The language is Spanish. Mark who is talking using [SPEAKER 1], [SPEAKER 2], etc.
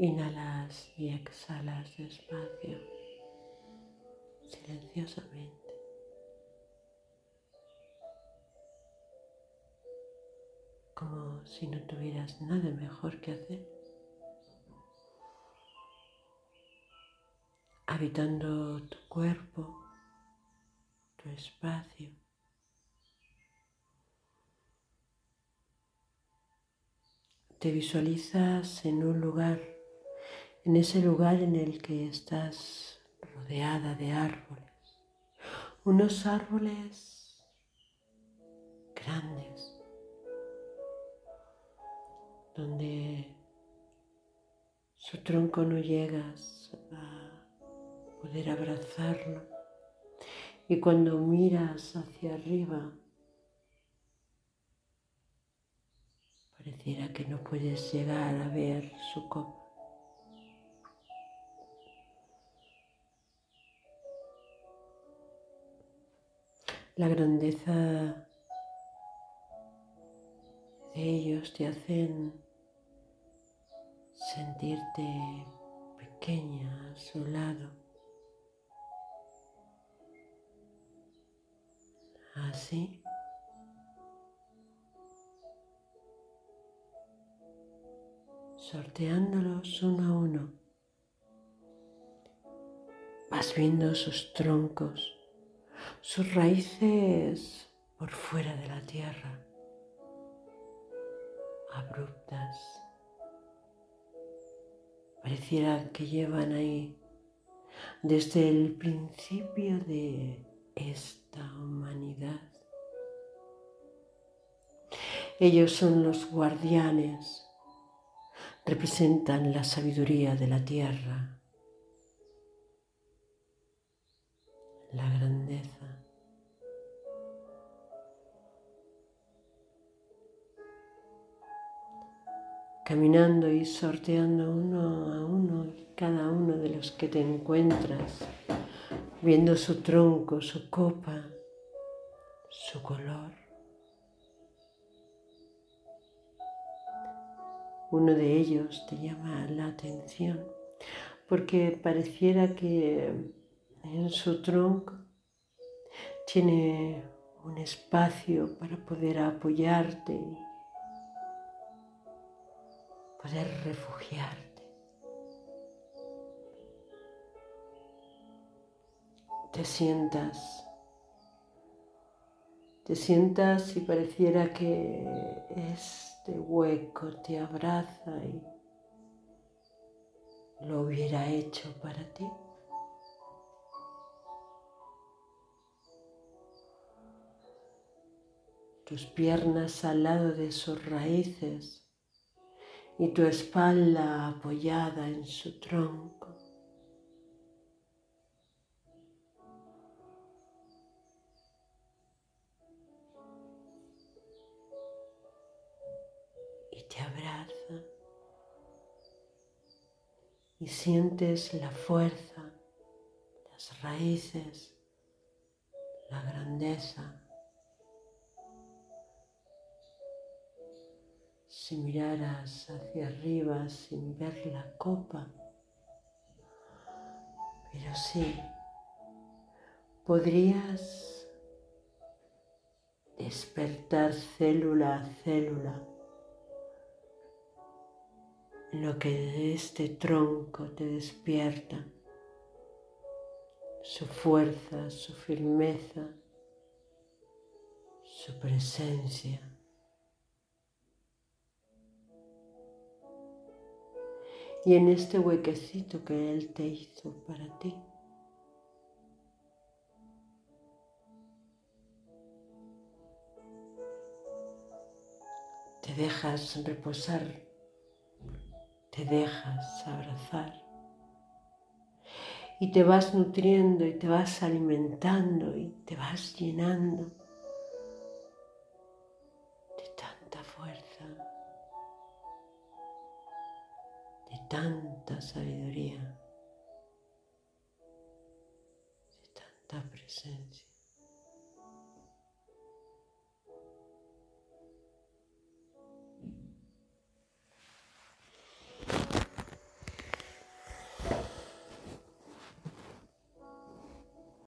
[SPEAKER 1] Inhalas y exhalas despacio, silenciosamente. Como si no tuvieras nada mejor que hacer. Habitando tu cuerpo, tu espacio. Te visualizas en un lugar en ese lugar en el que estás rodeada de árboles, unos árboles grandes, donde su tronco no llegas a poder abrazarlo y cuando miras hacia arriba pareciera que no puedes llegar a ver su copa. La grandeza de ellos te hacen sentirte pequeña a su lado. Así. sorteándolos uno a uno. Vas viendo sus troncos sus raíces por fuera de la tierra, abruptas. Pareciera que llevan ahí desde el principio de esta humanidad. Ellos son los guardianes, representan la sabiduría de la tierra. la grandeza. Caminando y sorteando uno a uno cada uno de los que te encuentras, viendo su tronco, su copa, su color. Uno de ellos te llama la atención porque pareciera que en su tronco tiene un espacio para poder apoyarte poder refugiarte. Te sientas, te sientas y pareciera que este hueco te abraza y lo hubiera hecho para ti. tus piernas al lado de sus raíces y tu espalda apoyada en su tronco. Y te abraza y sientes la fuerza, las raíces, la grandeza si miraras hacia arriba sin ver la copa. Pero sí, podrías despertar célula a célula lo que de este tronco te despierta, su fuerza, su firmeza, su presencia. Y en este huequecito que Él te hizo para ti. Te dejas reposar, te dejas abrazar y te vas nutriendo y te vas alimentando y te vas llenando tanta sabiduría, de tanta presencia.